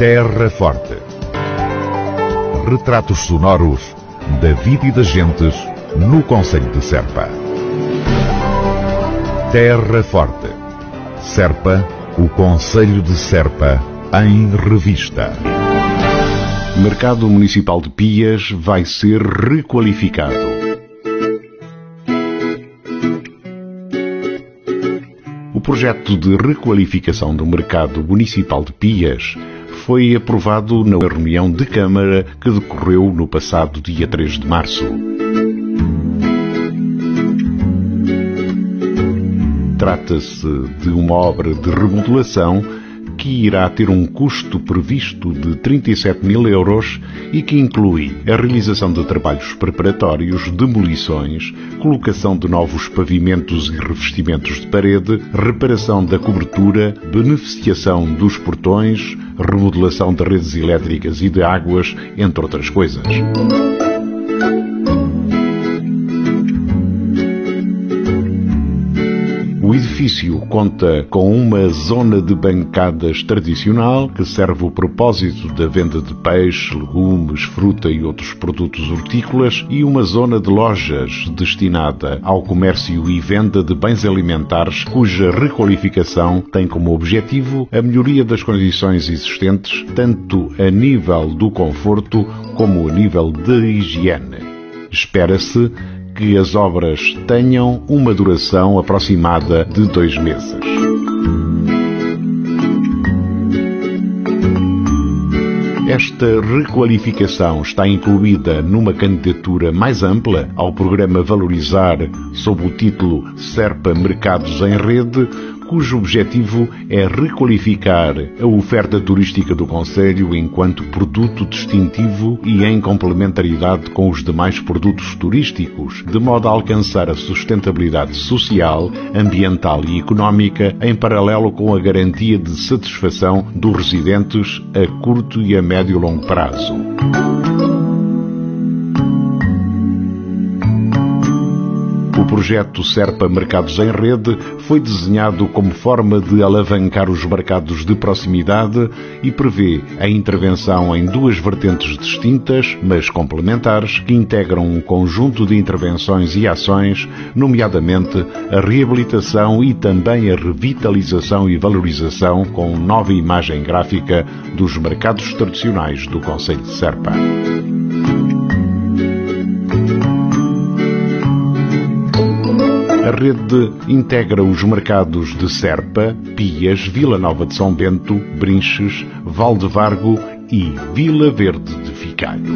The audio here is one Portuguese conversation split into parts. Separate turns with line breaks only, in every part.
Terra Forte. Retratos sonoros da vida e das gentes no Conselho de Serpa. Terra Forte. Serpa, o Conselho de Serpa, em revista.
Mercado Municipal de Pias vai ser requalificado. O projeto de requalificação do mercado municipal de Pias foi aprovado na reunião de Câmara que decorreu no passado dia 3 de março. Trata-se de uma obra de remodelação que irá ter um custo previsto de 37 mil euros e que inclui a realização de trabalhos preparatórios, demolições, colocação de novos pavimentos e revestimentos de parede, reparação da cobertura, beneficiação dos portões, remodelação de redes elétricas e de águas, entre outras coisas. Edifício conta com uma zona de bancadas tradicional que serve o propósito da venda de peixe, legumes, fruta e outros produtos hortícolas e uma zona de lojas destinada ao comércio e venda de bens alimentares cuja requalificação tem como objetivo a melhoria das condições existentes tanto a nível do conforto como a nível da higiene. Espera-se que as obras tenham uma duração aproximada de dois meses. Esta requalificação está incluída numa candidatura mais ampla ao programa Valorizar sob o título Serpa Mercados em Rede, cujo objetivo é requalificar a oferta turística do Conselho enquanto produto distintivo e em complementaridade com os demais produtos turísticos, de modo a alcançar a sustentabilidade social, ambiental e económica em paralelo com a garantia de satisfação dos residentes a curto e a médio e longo prazo. Projeto Serpa Mercados em Rede foi desenhado como forma de alavancar os mercados de proximidade e prevê a intervenção em duas vertentes distintas, mas complementares, que integram um conjunto de intervenções e ações, nomeadamente a reabilitação e também a revitalização e valorização com nova imagem gráfica dos mercados tradicionais do Conselho de Serpa. A rede integra os mercados de Serpa, Pias, Vila Nova de São Bento, Brinches, Valdevargo e Vila Verde de Ficalho.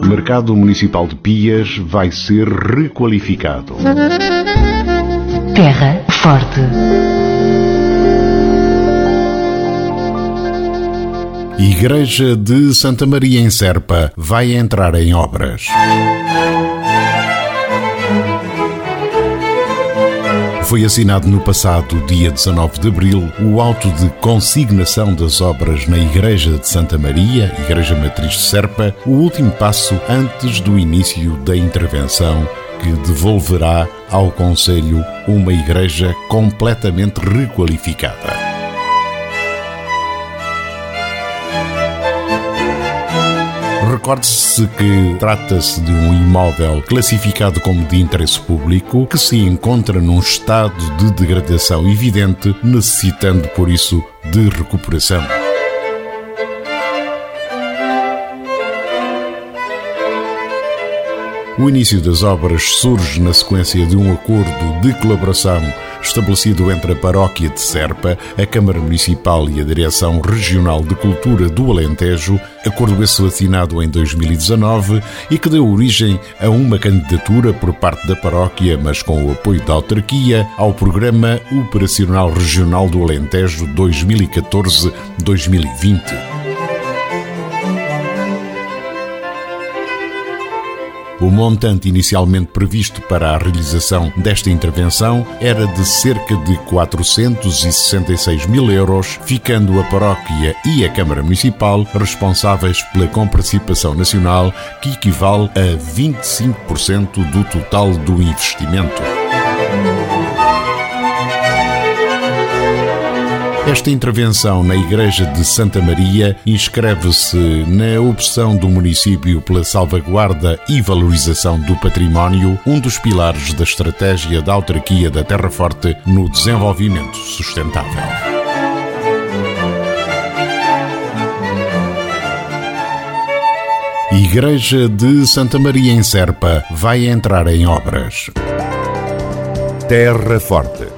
O mercado municipal de Pias vai ser requalificado.
Terra Forte.
Igreja de Santa Maria em Serpa vai entrar em obras. Foi assinado no passado dia 19 de abril o auto de consignação das obras na Igreja de Santa Maria, Igreja Matriz de Serpa, o último passo antes do início da intervenção que devolverá ao Conselho uma igreja completamente requalificada. Recorde-se que trata-se de um imóvel classificado como de interesse público que se encontra num estado de degradação evidente, necessitando por isso de recuperação. O início das obras surge na sequência de um acordo de colaboração estabelecido entre a Paróquia de Serpa, a Câmara Municipal e a Direção Regional de Cultura do Alentejo, acordo esse assinado em 2019 e que deu origem a uma candidatura por parte da paróquia, mas com o apoio da autarquia, ao Programa Operacional Regional do Alentejo 2014-2020. O montante inicialmente previsto para a realização desta intervenção era de cerca de 466 mil euros, ficando a paróquia e a Câmara Municipal responsáveis pela comparticipação nacional, que equivale a 25% do total do investimento. Esta intervenção na Igreja de Santa Maria inscreve-se na opção do município pela salvaguarda e valorização do património, um dos pilares da estratégia da autarquia da Terra Forte no desenvolvimento sustentável. Igreja de Santa Maria em Serpa vai entrar em obras.
Terra Forte